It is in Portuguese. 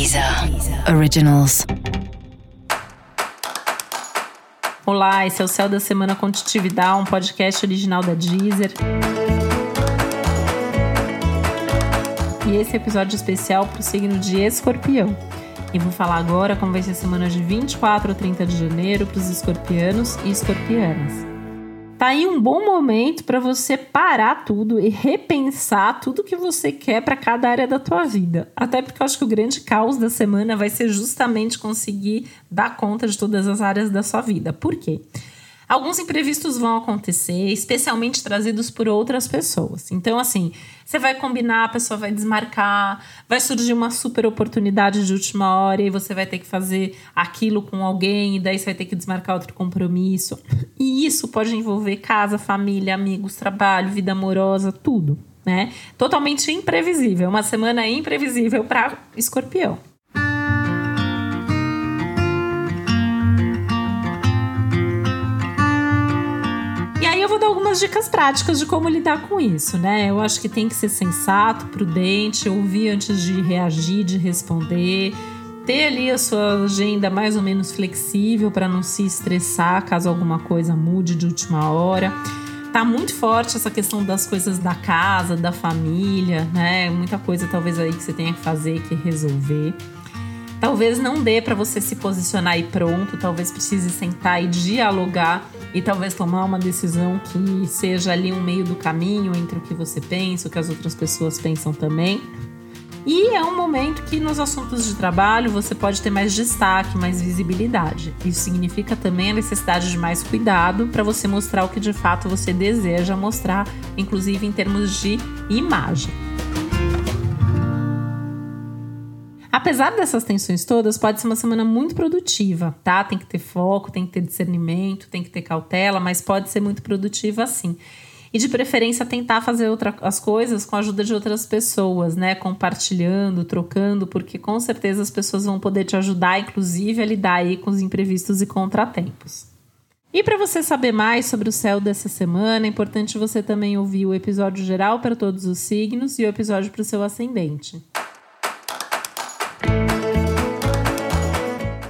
Deezer Originals. Olá, esse é o Céu da Semana Contitividade, um podcast original da Deezer. E esse é episódio especial para o signo de Escorpião. E vou falar agora como vai ser a semana de 24 a 30 de janeiro para os escorpianos e escorpianas. Tá aí um bom momento para você parar tudo e repensar tudo que você quer para cada área da tua vida. Até porque eu acho que o grande caos da semana vai ser justamente conseguir dar conta de todas as áreas da sua vida. Por quê? Alguns imprevistos vão acontecer, especialmente trazidos por outras pessoas. Então, assim, você vai combinar, a pessoa vai desmarcar, vai surgir uma super oportunidade de última hora e você vai ter que fazer aquilo com alguém, e daí você vai ter que desmarcar outro compromisso. E isso pode envolver casa, família, amigos, trabalho, vida amorosa, tudo, né? Totalmente imprevisível. Uma semana imprevisível para escorpião. Vou dar algumas dicas práticas de como lidar com isso, né? Eu acho que tem que ser sensato, prudente, ouvir antes de reagir, de responder, ter ali a sua agenda mais ou menos flexível para não se estressar caso alguma coisa mude de última hora. Tá muito forte essa questão das coisas da casa, da família, né? Muita coisa talvez aí que você tenha que fazer, que resolver. Talvez não dê para você se posicionar e pronto, talvez precise sentar e dialogar e talvez tomar uma decisão que seja ali um meio do caminho entre o que você pensa, o que as outras pessoas pensam também. E é um momento que nos assuntos de trabalho você pode ter mais destaque, mais visibilidade. Isso significa também a necessidade de mais cuidado para você mostrar o que de fato você deseja mostrar, inclusive em termos de imagem. Apesar dessas tensões todas, pode ser uma semana muito produtiva, tá? Tem que ter foco, tem que ter discernimento, tem que ter cautela, mas pode ser muito produtiva sim. E de preferência tentar fazer outra, as coisas com a ajuda de outras pessoas, né? Compartilhando, trocando, porque com certeza as pessoas vão poder te ajudar, inclusive, a lidar aí com os imprevistos e contratempos. E para você saber mais sobre o céu dessa semana, é importante você também ouvir o episódio geral para todos os signos e o episódio para o seu ascendente.